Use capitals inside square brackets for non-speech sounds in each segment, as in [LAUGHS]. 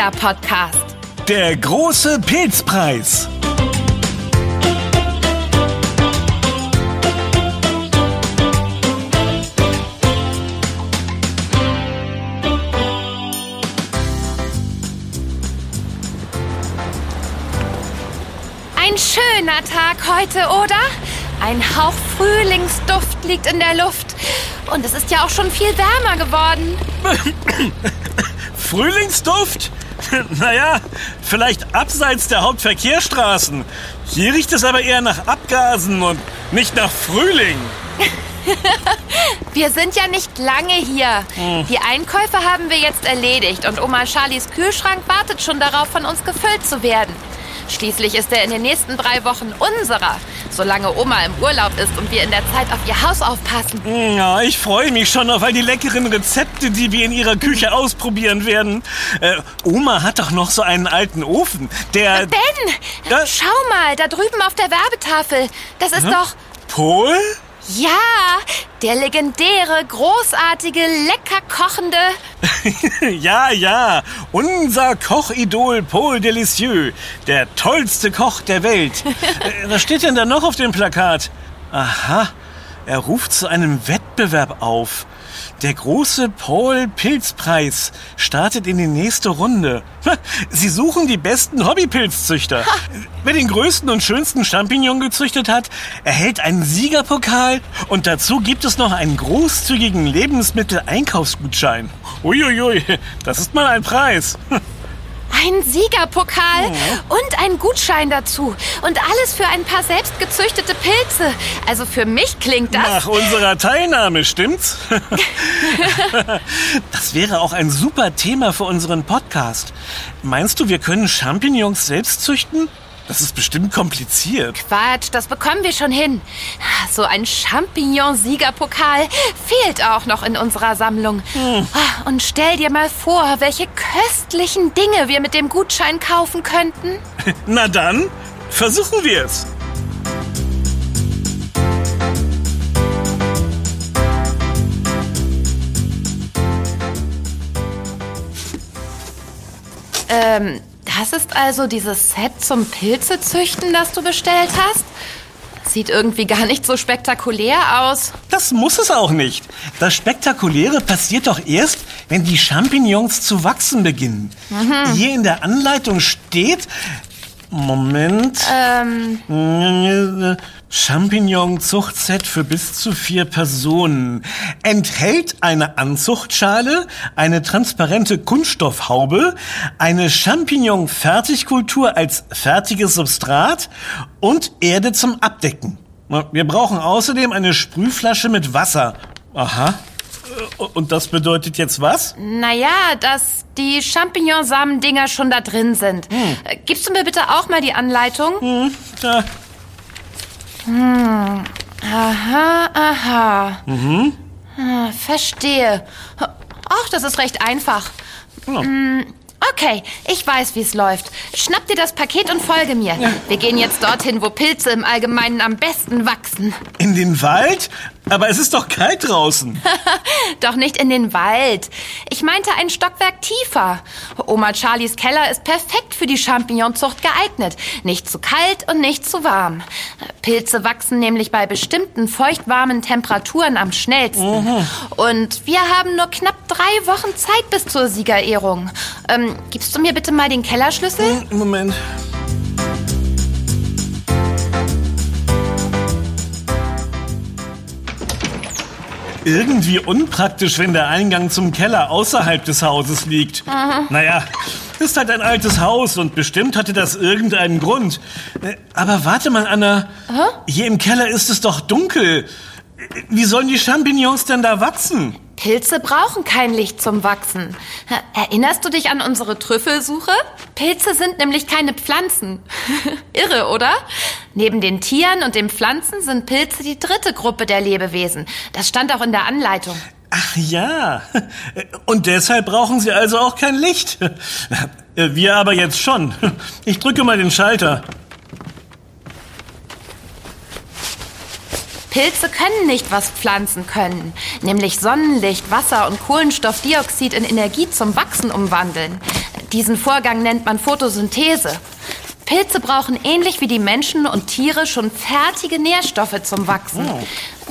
Kinderpodcast. Der große Pilzpreis. Ein schöner Tag heute, oder? Ein Hauch Frühlingsduft liegt in der Luft. Und es ist ja auch schon viel wärmer geworden. [COUGHS] Frühlingsduft? [LAUGHS] Naja, vielleicht abseits der Hauptverkehrsstraßen. Hier riecht es aber eher nach Abgasen und nicht nach Frühling. [LAUGHS] Wir sind ja nicht lange hier. Die Einkäufe haben wir jetzt erledigt und Oma Charlies Kühlschrank wartet schon darauf, von uns gefüllt zu werden. Schließlich ist er in den nächsten drei Wochen unserer, solange Oma im Urlaub ist und wir in der Zeit auf ihr Haus aufpassen. Ja, ich freue mich schon auf all die leckeren Rezepte, die wir in ihrer Küche ausprobieren werden. Äh, Oma hat doch noch so einen alten Ofen, der... Ben, Ja? schau mal, da drüben auf der Werbetafel. Das ist doch... Pol? Ja, der legendäre, großartige, lecker kochende... [LAUGHS] ja, ja, unser Kochidol Paul Delicieux, der tollste Koch der Welt. [LAUGHS] äh, was steht denn da noch auf dem Plakat? Aha, er ruft zu einem Wettbewerb auf. Der große Paul Pilzpreis startet in die nächste Runde. Sie suchen die besten Hobbypilzzüchter. Wer den größten und schönsten Champignon gezüchtet hat, erhält einen Siegerpokal und dazu gibt es noch einen großzügigen Lebensmitteleinkaufsgutschein. Uiuiui, das ist mal ein Preis. Ein Siegerpokal und ein Gutschein dazu. Und alles für ein paar selbstgezüchtete Pilze. Also für mich klingt das... Nach unserer Teilnahme, stimmt's? [LAUGHS] das wäre auch ein super Thema für unseren Podcast. Meinst du, wir können Champignons selbst züchten? Das ist bestimmt kompliziert. Quatsch, das bekommen wir schon hin. So ein Champignon-Siegerpokal fehlt auch noch in unserer Sammlung. Ah, Und stell dir mal vor, welche köstlichen Dinge wir mit dem Gutschein kaufen könnten. [LAUGHS] Na dann, versuchen wir es. Ähm, das ist also dieses Set zum Pilzezüchten, das du bestellt hast? Sieht irgendwie gar nicht so spektakulär aus. Das muss es auch nicht. Das Spektakuläre passiert doch erst, wenn die Champignons zu wachsen beginnen. Hier in der Anleitung steht... Moment. Ähm, Champignon-Zuchtset für bis zu vier Personen. Enthält eine Anzuchtschale, eine transparente Kunststoffhaube, eine Champignon-Fertigkultur als fertiges Substrat und Erde zum Abdecken. Wir brauchen außerdem eine Sprühflasche mit Wasser. Aha. Und das bedeutet jetzt was? naja, dass die Champignonsamen-Dinger schon da drin sind. Äh, Gibst du mir bitte auch mal die Anleitung? Ja, Aha, aha. Mhm. verstehe. Ach, das ist recht einfach. Ja. Mm, Okay, ich weiß, wie es läuft. Schnapp dir das Paket und folge mir. Wir gehen jetzt dorthin, wo Pilze im Allgemeinen am besten wachsen. In den Wald? Aber es ist doch kalt draußen. [LAUGHS] Doch nicht in den Wald. Ich meinte ein Stockwerk tiefer. Oma Charlies Keller ist perfekt für die Champignonzucht geeignet. Nicht zu kalt und nicht zu warm. Pilze wachsen nämlich bei bestimmten feuchtwarmen Temperaturen am schnellsten. Und wir haben nur knapp drei Wochen Zeit bis zur Siegerehrung. Ähm, gibst du mir bitte mal den Kellerschlüssel? Moment. Irgendwie unpraktisch, wenn der Eingang zum Keller außerhalb des Hauses liegt. Naja, ist halt ein altes Haus und bestimmt hatte das irgendeinen Grund. Äh, Aber warte mal, Anna. Hier im Keller ist es doch dunkel. Äh, Wie sollen die Champignons denn da wachsen? Pilze brauchen kein Licht zum Wachsen. Erinnerst du dich an unsere Trüffelsuche? Pilze sind nämlich keine Pflanzen. [LAUGHS] Irre, oder? Neben den Tieren und den Pflanzen sind Pilze die dritte Gruppe der Lebewesen. Das stand auch in der Anleitung. Ach ja. [LAUGHS] Und deshalb brauchen Sie also auch kein Licht. [LAUGHS] Wir aber jetzt schon. Ich drücke mal den Schalter. Pilze können nicht, was Pflanzen können, nämlich Sonnenlicht, Wasser und Kohlenstoffdioxid in Energie zum Wachsen umwandeln. Diesen Vorgang nennt man Photosynthese. Pilze brauchen ähnlich wie die Menschen und Tiere schon fertige Nährstoffe zum Wachsen. Oh.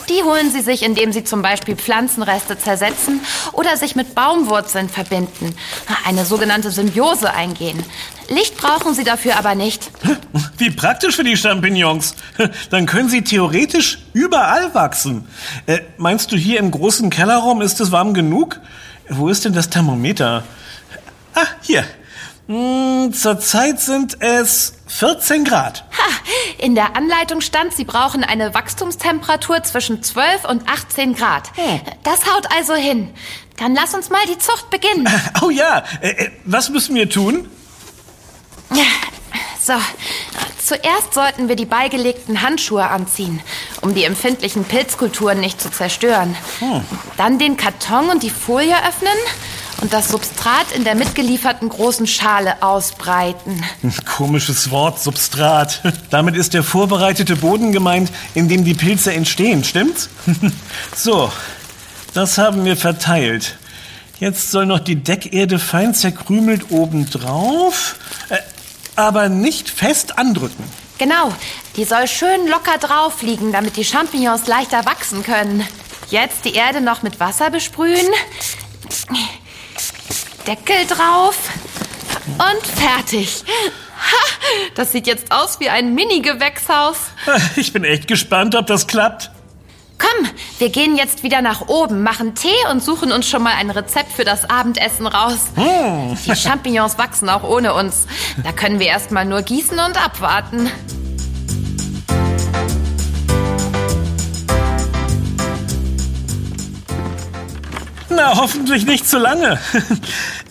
Die holen sie sich, indem sie zum Beispiel Pflanzenreste zersetzen oder sich mit Baumwurzeln verbinden. Eine sogenannte Symbiose eingehen. Licht brauchen sie dafür aber nicht. Wie praktisch für die Champignons. Dann können sie theoretisch überall wachsen. Äh, meinst du, hier im großen Kellerraum ist es warm genug? Wo ist denn das Thermometer? Ah, hier. Hm, zurzeit sind es 14 Grad. Ha, in der Anleitung stand, Sie brauchen eine Wachstumstemperatur zwischen 12 und 18 Grad. Hm. Das haut also hin. Dann lass uns mal die Zucht beginnen. [LAUGHS] Oh ja, äh, äh, was müssen wir tun? So, zuerst sollten wir die beigelegten Handschuhe anziehen, um die empfindlichen Pilzkulturen nicht zu zerstören. Dann den Karton und die Folie öffnen und das Substrat in der mitgelieferten großen Schale ausbreiten. Komisches Wort, Substrat. Damit ist der vorbereitete Boden gemeint, in dem die Pilze entstehen, stimmt's? [LAUGHS] So, das haben wir verteilt. Jetzt soll noch die Deckerde fein zerkrümelt obendrauf, äh, aber nicht fest andrücken. Genau, die soll schön locker drauf liegen, damit die Champignons leichter wachsen können. Jetzt die Erde noch mit Wasser besprühen. Deckel drauf. Und fertig. Ha, das sieht jetzt aus wie ein Mini-Gewächshaus. [LAUGHS] Ich bin echt gespannt, ob das klappt. Komm, wir gehen jetzt wieder nach oben, machen Tee und suchen uns schon mal ein Rezept für das Abendessen raus. Die Champignons wachsen auch ohne uns. Da können wir erst mal nur gießen und abwarten. Na, hoffentlich nicht zu lange. [LAUGHS]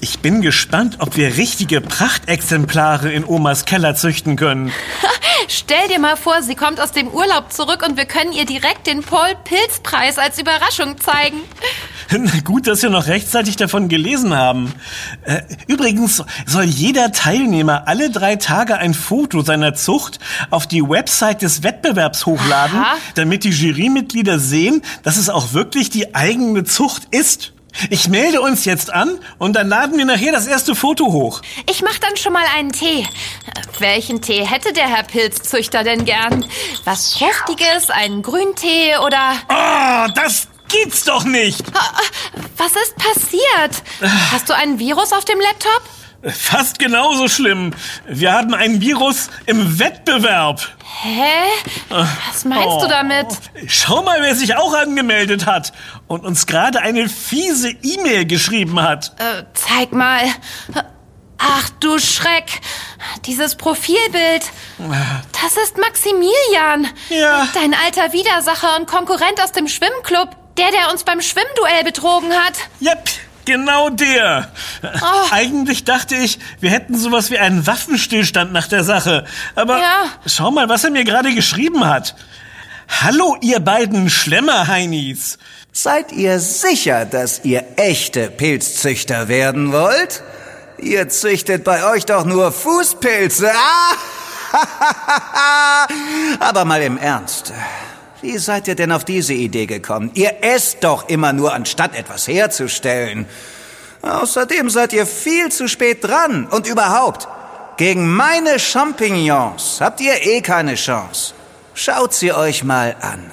Ich bin gespannt, ob wir richtige Prachtexemplare in Omas Keller züchten können. [LAUGHS] Stell dir mal vor, sie kommt aus dem Urlaub zurück und wir können ihr direkt den Paul-Pilz-Preis als Überraschung zeigen. [LAUGHS] Gut, dass wir noch rechtzeitig davon gelesen haben. Äh, Übrigens soll jeder Teilnehmer alle drei Tage ein Foto seiner Zucht auf die Website des Wettbewerbs hochladen, Aha. damit die Jurymitglieder sehen, dass es auch wirklich die eigene Zucht ist. Ich melde uns jetzt an und dann laden wir nachher das erste Foto hoch. Ich mach dann schon mal einen Tee. Welchen Tee hätte der Herr Pilzzüchter denn gern? Was Fruchtiges, einen Grüntee oder... Oh, das gibt's doch nicht! Was ist passiert? Hast du einen Virus auf dem Laptop? Fast genauso schlimm. Wir haben ein Virus im Wettbewerb. Hä? Was meinst du damit? Schau mal, wer sich auch angemeldet hat und uns gerade eine fiese E-Mail geschrieben hat. Äh, zeig mal. Ach du Schreck. Dieses Profilbild. Das ist Maximilian. Ja. Dein alter Widersacher und Konkurrent aus dem Schwimmclub. Der, der uns beim Schwimmduell betrogen hat. Yep, genau der. Eigentlich dachte ich, wir hätten sowas wie einen Waffenstillstand nach der Sache. Aber Ja. schau mal, was er mir gerade geschrieben hat. Hallo, ihr beiden Schlemmerheinis. Seid ihr sicher, dass ihr echte Pilzzüchter werden wollt? Ihr züchtet bei euch doch nur Fußpilze. Ah! [LAUGHS] Aber mal im Ernst. Wie seid ihr denn auf diese Idee gekommen? Ihr esst doch immer nur, anstatt etwas herzustellen. Außerdem seid ihr viel zu spät dran. Und überhaupt, gegen meine Champignons habt ihr eh keine Chance. Schaut sie euch mal an.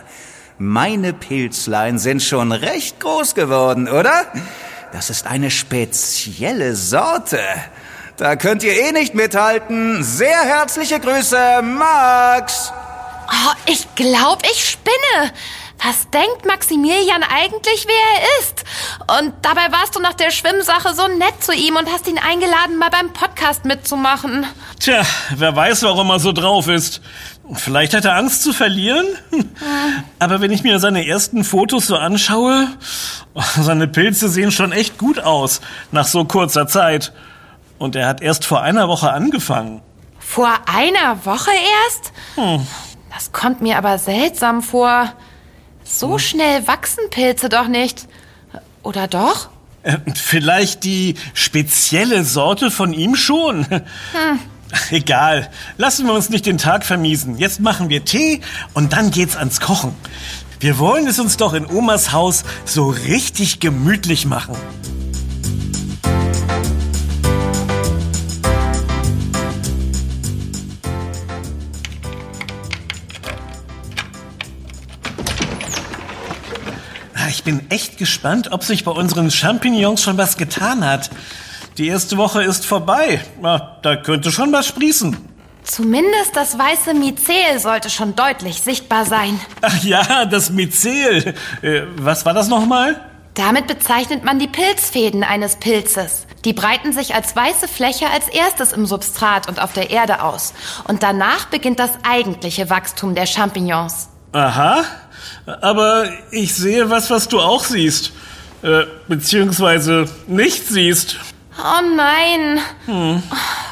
Meine Pilzlein sind schon recht groß geworden, oder? Das ist eine spezielle Sorte. Da könnt ihr eh nicht mithalten. Sehr herzliche Grüße, Max. Oh, ich glaub, ich spinne. Was denkt Maximilian eigentlich, wer er ist? Und dabei warst du nach der Schwimmsache so nett zu ihm und hast ihn eingeladen, mal beim Podcast mitzumachen. Tja, wer weiß, warum er so drauf ist. Vielleicht hat er Angst zu verlieren? Aber wenn ich mir seine ersten Fotos so anschaue, oh, seine Pilze sehen schon echt gut aus nach so kurzer Zeit. Und er hat erst vor einer Woche angefangen. Vor einer Woche erst? Das kommt mir aber seltsam vor. So schnell wachsen Pilze doch nicht. Oder doch? Äh, Vielleicht die spezielle Sorte von ihm schon. [LAUGHS] Egal, lassen wir uns nicht den Tag vermiesen. Jetzt machen wir Tee und dann geht's ans Kochen. Wir wollen es uns doch in Omas Haus so richtig gemütlich machen. Ich bin echt gespannt, ob sich bei unseren Champignons schon was getan hat. Die erste Woche ist vorbei. Na, da könnte schon was sprießen. Zumindest das weiße Myzel sollte schon deutlich sichtbar sein. Ach ja, das Myzel. Äh, was war das nochmal? Damit bezeichnet man die Pilzfäden eines Pilzes. Die breiten sich als weiße Fläche als erstes im Substrat und auf der Erde aus. Und danach beginnt das eigentliche Wachstum der Champignons. Aha. Aber ich sehe was, was du auch siehst. Äh, beziehungsweise nicht siehst. Oh nein. Hm.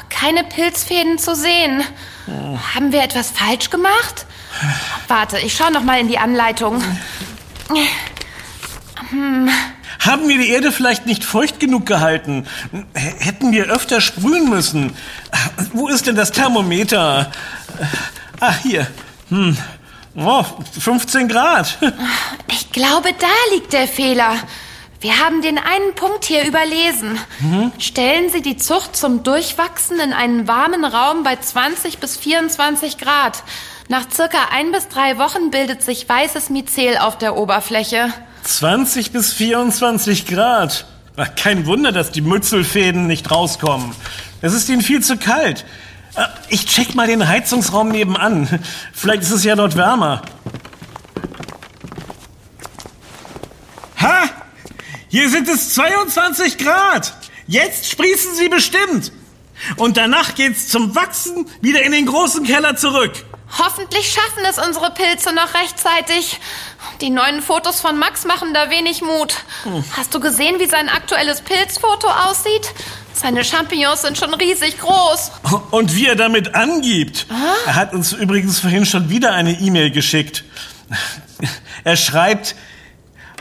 Keine Pilzfäden zu sehen. Hm. Haben wir etwas falsch gemacht? Warte, ich schaue noch mal in die Anleitung. Hm. Haben wir die Erde vielleicht nicht feucht genug gehalten? Hätten wir öfter sprühen müssen? Wo ist denn das Thermometer? Ah, hier. Hm. Oh, 15 Grad. Ich glaube, da liegt der Fehler. Wir haben den einen Punkt hier überlesen. Mhm. Stellen Sie die Zucht zum Durchwachsen in einen warmen Raum bei 20 bis 24 Grad. Nach circa ein bis drei Wochen bildet sich weißes Myzel auf der Oberfläche. 20 bis 24 Grad. Kein Wunder, dass die Mützelfäden nicht rauskommen. Es ist ihnen viel zu kalt. Äh, ich check mal den Heizungsraum nebenan. Vielleicht ist es ja dort wärmer. Ha! Hier sind es 22 Grad. Jetzt sprießen sie bestimmt. Und danach geht's zum Wachsen wieder in den großen Keller zurück. Hoffentlich schaffen es unsere Pilze noch rechtzeitig. Die neuen Fotos von Max machen da wenig Mut. Hm. Hast du gesehen, wie sein aktuelles Pilzfoto aussieht? Seine Champignons sind schon riesig groß. Und wie er damit angibt. Ah? Er hat uns übrigens vorhin schon wieder eine E-Mail geschickt. Er schreibt,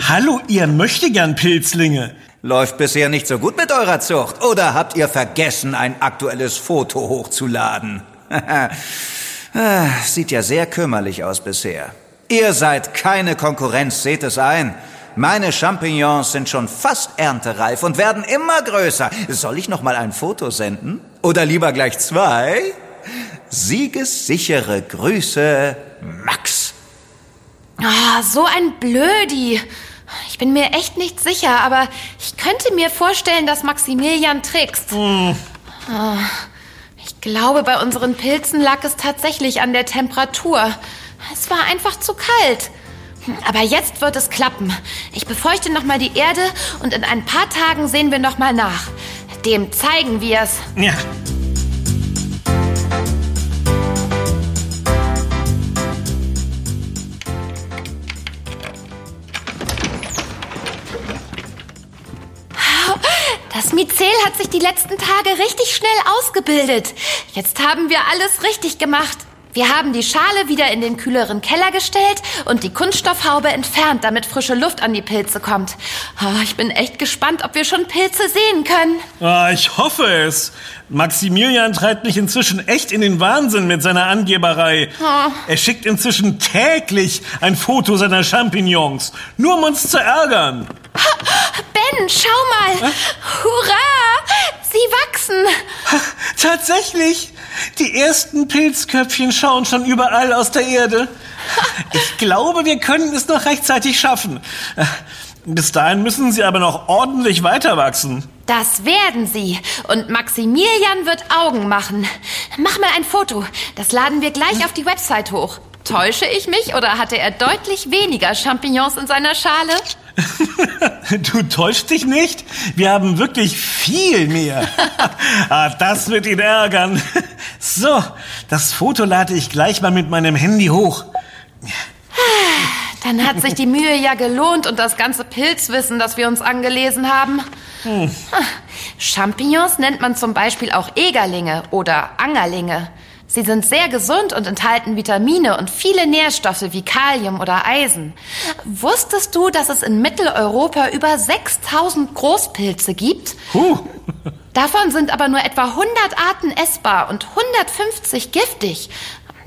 Hallo, ihr möchtegern Pilzlinge. Läuft bisher nicht so gut mit eurer Zucht. Oder habt ihr vergessen, ein aktuelles Foto hochzuladen? [LAUGHS] Ah, sieht ja sehr kümmerlich aus bisher. Ihr seid keine Konkurrenz, seht es ein. Meine Champignons sind schon fast erntereif und werden immer größer. Soll ich noch mal ein Foto senden? Oder lieber gleich zwei? Siegessichere Grüße, Max. Ah, so ein Blödi. Ich bin mir echt nicht sicher, aber ich könnte mir vorstellen, dass Maximilian trickst. Hm. Ah, ich glaube, bei unseren Pilzen lag es tatsächlich an der Temperatur. Es war einfach zu kalt. Aber jetzt wird es klappen. Ich befeuchte nochmal die Erde und in ein paar Tagen sehen wir nochmal nach. Dem zeigen wir es. Ja. Das Myzel hat sich die letzten Tage richtig schnell ausgebildet. Jetzt haben wir alles richtig gemacht. Wir haben die Schale wieder in den kühleren Keller gestellt und die Kunststoffhaube entfernt, damit frische Luft an die Pilze kommt. Oh, ich bin echt gespannt, ob wir schon Pilze sehen können. Oh, ich hoffe es. Maximilian treibt mich inzwischen echt in den Wahnsinn mit seiner Angeberei. Oh. Er schickt inzwischen täglich ein Foto seiner Champignons, nur um uns zu ärgern. Ben, schau mal. Hurra! Sie wachsen. Tatsächlich. Die ersten Pilzköpfchen schauen schon überall aus der Erde. Ich glaube, wir können es noch rechtzeitig schaffen. Bis dahin müssen sie aber noch ordentlich weiter wachsen. Das werden sie. Und Maximilian wird Augen machen. Mach mal ein Foto. Das laden wir gleich auf die Website hoch. Täusche ich mich oder hatte er deutlich weniger Champignons in seiner Schale? [LAUGHS] du täuschst dich nicht? Wir haben wirklich viel mehr. [LAUGHS] ah, das wird ihn ärgern. So, das Foto lade ich gleich mal mit meinem Handy hoch. Dann hat sich die Mühe ja gelohnt und das ganze Pilzwissen, das wir uns angelesen haben. Hm. Champignons nennt man zum Beispiel auch Egerlinge oder Angerlinge. Sie sind sehr gesund und enthalten Vitamine und viele Nährstoffe wie Kalium oder Eisen. Wusstest du, dass es in Mitteleuropa über 6000 Großpilze gibt? Huh. [LAUGHS] Davon sind aber nur etwa 100 Arten essbar und 150 giftig.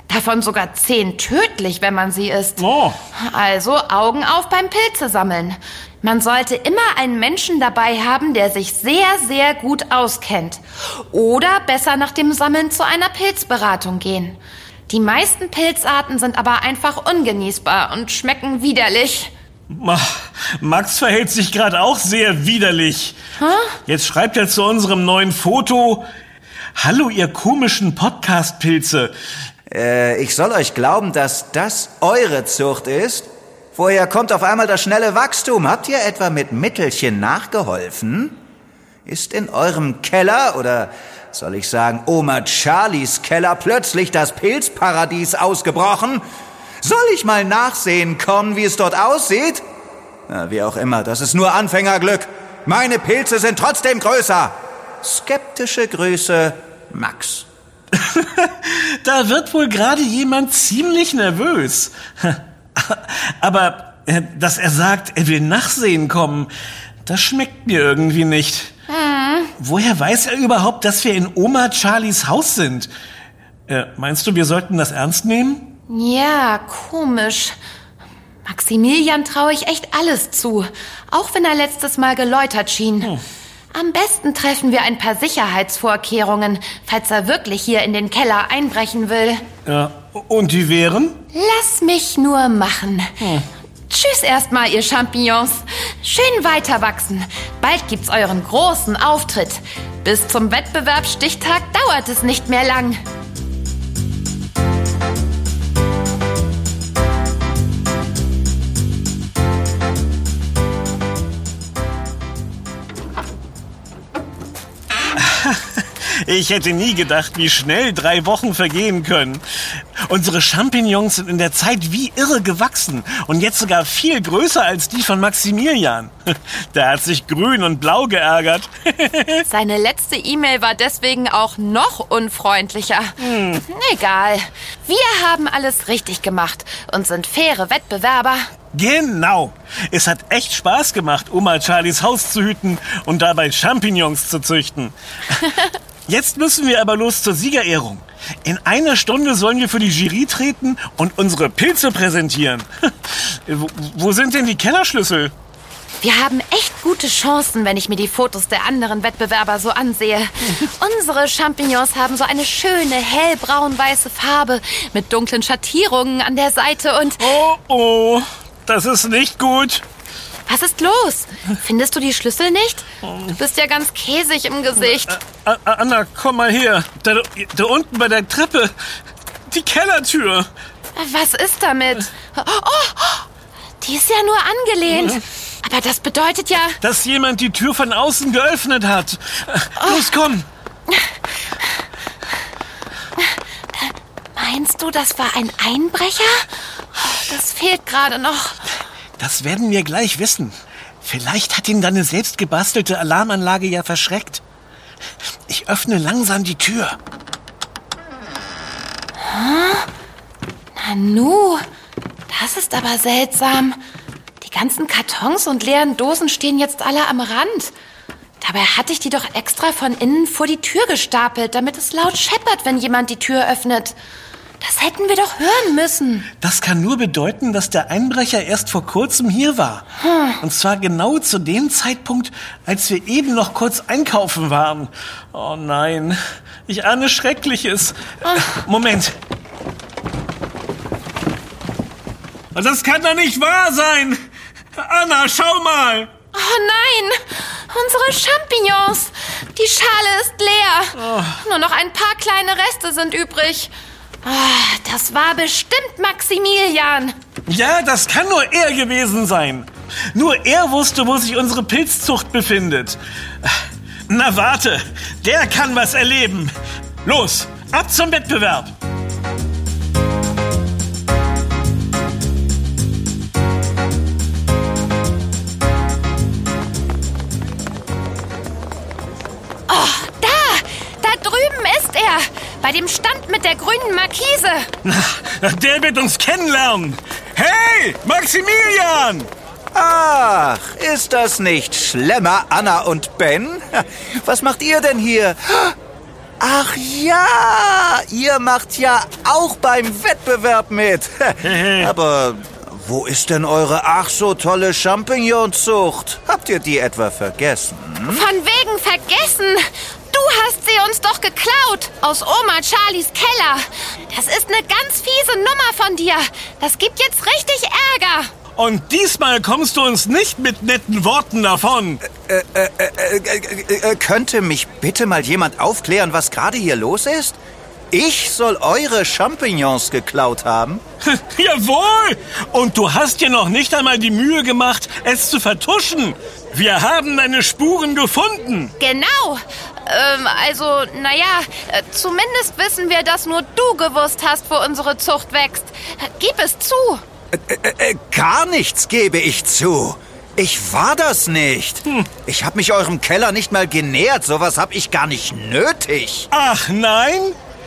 Davon sogar 10 tödlich, wenn man sie isst. Oh. Also Augen auf beim Pilze sammeln. Man sollte immer einen Menschen dabei haben, der sich sehr, sehr gut auskennt. Oder besser nach dem Sammeln zu einer Pilzberatung gehen. Die meisten Pilzarten sind aber einfach ungenießbar und schmecken widerlich. Max verhält sich gerade auch sehr widerlich. Huh? Jetzt schreibt er zu unserem neuen Foto, Hallo, ihr komischen Podcast-Pilze. Äh, ich soll euch glauben, dass das eure Zucht ist? Woher kommt auf einmal das schnelle Wachstum? Habt ihr etwa mit Mittelchen nachgeholfen? Ist in eurem Keller oder soll ich sagen Oma Charlies Keller plötzlich das Pilzparadies ausgebrochen? Soll ich mal nachsehen kommen, wie es dort aussieht? Na, wie auch immer, das ist nur Anfängerglück. Meine Pilze sind trotzdem größer. Skeptische Grüße, Max. [LAUGHS] da wird wohl gerade jemand ziemlich nervös. [LAUGHS] Aber äh, dass er sagt, er will nachsehen kommen, das schmeckt mir irgendwie nicht. Hm. Woher weiß er überhaupt, dass wir in Oma Charlies Haus sind? Äh, meinst du, wir sollten das ernst nehmen? Ja, komisch. Maximilian traue ich echt alles zu, auch wenn er letztes Mal geläutert schien. Hm. Am besten treffen wir ein paar Sicherheitsvorkehrungen, falls er wirklich hier in den Keller einbrechen will. Ja, und die wären? Lass mich nur machen. Hm. Tschüss erstmal, ihr Champignons. Schön weiter wachsen. Bald gibt's euren großen Auftritt. Bis zum Wettbewerbsstichtag dauert es nicht mehr lang. [LAUGHS] Ich hätte nie gedacht, wie schnell drei Wochen vergehen können. Unsere Champignons sind in der Zeit wie irre gewachsen und jetzt sogar viel größer als die von Maximilian. [LAUGHS] Der hat sich grün und blau geärgert. [LAUGHS] Seine letzte E-Mail war deswegen auch noch unfreundlicher. Hm. [LAUGHS] Egal. Wir haben alles richtig gemacht und sind faire Wettbewerber. Genau. Es hat echt Spaß gemacht, Oma Charlies Haus zu hüten und dabei Champignons zu züchten. Jetzt müssen wir aber los zur Siegerehrung. In einer Stunde sollen wir für die Jury treten und unsere Pilze präsentieren. [LAUGHS] wo, wo sind denn die Kellerschlüssel? Wir haben echt gute Chancen, wenn ich mir die Fotos der anderen Wettbewerber so ansehe. [LAUGHS] Unsere Champignons haben so eine schöne hellbraun-weiße Farbe mit dunklen Schattierungen an der Seite und... Oh, oh, das ist nicht gut. Was ist los? Findest du die Schlüssel nicht? Du bist ja ganz käsig im Gesicht. Äh, äh, Anna, komm mal her. Da, da unten bei der Treppe. Die Kellertür. Was ist damit? Oh, die ist ja nur angelehnt. Aber das bedeutet ja... Dass jemand die Tür von außen geöffnet hat. Los, komm. Meinst du, das war ein Einbrecher? Das fehlt gerade noch. Das werden wir gleich wissen. Vielleicht hat ihn deine selbstgebastelte Alarmanlage ja verschreckt. Ich öffne langsam die Tür. Hm? Nanu, das ist aber seltsam. Die ganzen Kartons und leeren Dosen stehen jetzt alle am Rand. Dabei hatte ich die doch extra von innen vor die Tür gestapelt, damit es laut scheppert, wenn jemand die Tür öffnet. Das hätten wir doch hören müssen. Das kann nur bedeuten, dass der Einbrecher erst vor kurzem hier war. Hm. Und zwar genau zu dem Zeitpunkt, als wir eben noch kurz einkaufen waren. Oh nein, ich ahne Schreckliches. Ach. Moment. Das kann doch nicht wahr sein. Anna, schau mal. Oh nein, unsere Champignons. Die Schale ist leer. Oh. Nur noch ein paar kleine Reste sind übrig. Ah, das war bestimmt Maximilian. Ja, das kann nur er gewesen sein. Nur er wusste, wo sich unsere Pilzzucht befindet. Na warte, der kann was erleben. Los, ab zum Wettbewerb. Bei dem Stand mit der grünen Markise. Na, der wird uns kennenlernen. Hey, Maximilian! Ach, ist das nicht Schlemmer, Anna und Ben? [LAUGHS] Was macht ihr denn hier? Ach ja, ihr macht ja auch beim Wettbewerb mit. [LAUGHS] [LAUGHS] Aber wo ist denn eure ach so tolle Champignonzucht? Habt ihr die etwa vergessen? Von wegen vergessen? Du hast sie uns doch geklaut aus Oma Charlies Keller. Das ist eine ganz fiese Nummer von dir. Das gibt jetzt richtig Ärger. Und diesmal kommst du uns nicht mit netten Worten davon. Äh, äh, äh, äh, könnte mich bitte mal jemand aufklären, was gerade hier los ist? Ich soll eure Champignons geklaut haben? [LAUGHS] Jawohl! Und du hast dir noch nicht einmal die Mühe gemacht, es zu vertuschen. Wir haben deine Spuren gefunden. Genau. Ähm, also, naja, äh, zumindest wissen wir, dass nur du gewusst hast, wo unsere Zucht wächst. Gib es zu. Äh, äh, gar nichts gebe ich zu. Ich war das nicht. Hm. Ich habe mich eurem Keller nicht mal genähert. Sowas habe ich gar nicht nötig. Ach nein?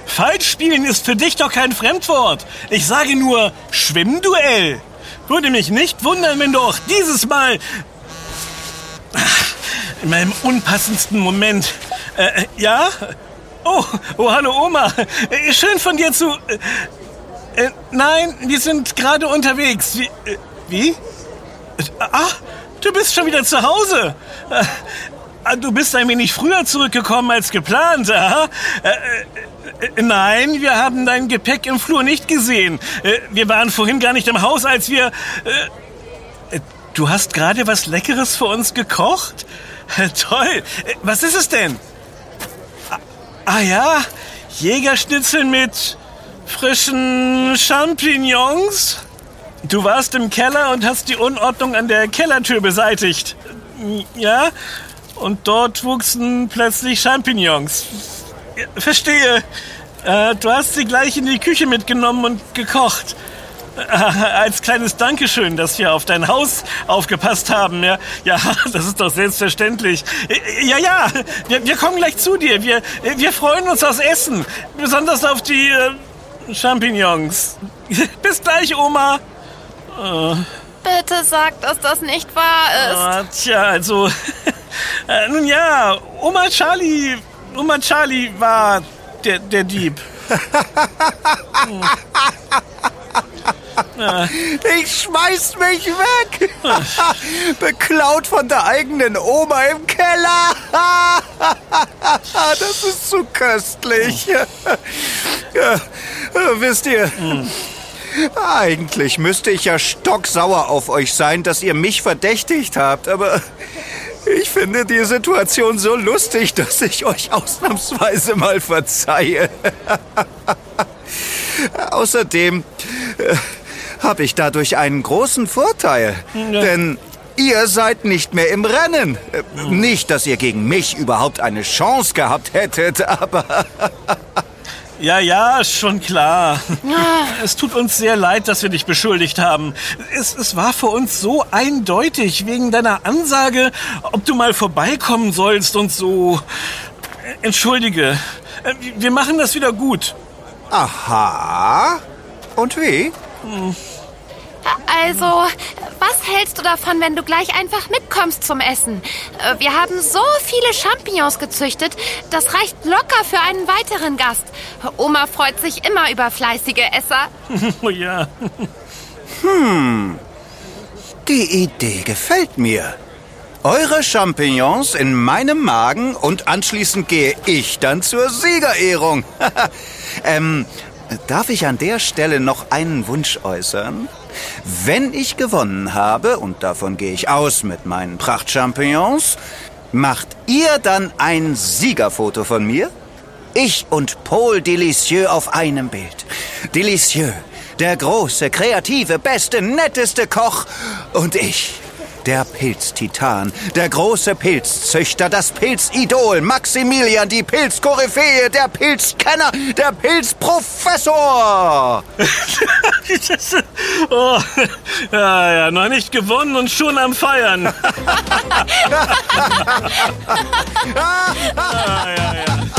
Falsch spielen ist für dich doch kein Fremdwort. Ich sage nur Schwimmduell. Würde mich nicht wundern, wenn du auch dieses Mal in meinem unpassendsten Moment. Äh, ja? Oh, oh, hallo Oma. Schön von dir zu. Äh, nein, wir sind gerade unterwegs. Wie? Äh, wie? Ah, du bist schon wieder zu Hause. Äh, du bist ein wenig früher zurückgekommen als geplant, aha? Äh, äh, nein, wir haben dein Gepäck im Flur nicht gesehen. Äh, wir waren vorhin gar nicht im Haus, als wir... Äh, du hast gerade was Leckeres für uns gekocht? [LAUGHS] Toll. Was ist es denn? Ah, ja, Jägerschnitzel mit frischen Champignons? Du warst im Keller und hast die Unordnung an der Kellertür beseitigt. Ja? Und dort wuchsen plötzlich Champignons. Verstehe. Äh, du hast sie gleich in die Küche mitgenommen und gekocht. [LAUGHS] Als kleines Dankeschön, dass wir auf dein Haus aufgepasst haben. Ja, ja [LAUGHS] das ist doch selbstverständlich. Ja, ja, wir, wir kommen gleich zu dir. Wir, wir freuen uns aufs Essen. Besonders auf die äh, Champignons. [LAUGHS] Bis gleich, Oma. Äh. Bitte sag, dass das nicht wahr ist. Oh, tja, also. Äh, nun ja, Oma Charlie. Oma Charlie war der, der Dieb. Ich schmeiß mich weg. [LAUGHS] Beklaut von der eigenen Oma im Keller. [LAUGHS] Das ist zu köstlich. Wisst ihr, eigentlich müsste ich ja stocksauer auf euch sein, dass ihr mich verdächtigt habt, aber ich finde die Situation so lustig, dass ich euch ausnahmsweise mal verzeihe. [LAUGHS] Außerdem äh, habe ich dadurch einen großen Vorteil. Ja. Denn ihr seid nicht mehr im Rennen. Äh, nicht, dass ihr gegen mich überhaupt eine Chance gehabt hättet, [LAUGHS] aber... Ja, ja, schon klar. [LAUGHS] Es tut uns sehr leid, dass wir dich beschuldigt haben. Es, es war für uns so eindeutig wegen deiner Ansage, ob du mal vorbeikommen sollst und so. Entschuldige. Äh, wir machen das wieder gut. Aha. Und wie? Hm. Also, was hältst du davon, wenn du gleich einfach mitkommst zum Essen? Äh, wir haben so viele Champignons gezüchtet, das reicht locker für einen weiteren Gast. Oma freut sich immer über fleißige Esser. [LAUGHS] Oh ja. Hm. Die Idee gefällt mir. Eure Champignons in meinem Magen und anschließend gehe ich dann zur Siegerehrung. [LAUGHS] ähm, darf ich an der Stelle noch einen Wunsch äußern? Wenn ich gewonnen habe, und davon gehe ich aus mit meinen Prachtchampignons, macht ihr dann ein Siegerfoto von mir? Ich und Paul Delicieux auf einem Bild. Delicieux, der große, kreative, beste, netteste Koch und ich der Pilztitan, der große Pilzzüchter, das Pilzidol, Maximilian, die Pilzkoryphäe, der Pilzkenner, der Pilzprofessor. [LAUGHS] oh, ja, ja, noch nicht gewonnen und schon am Feiern. [LAUGHS] [LAUGHS] ah, ja, ja.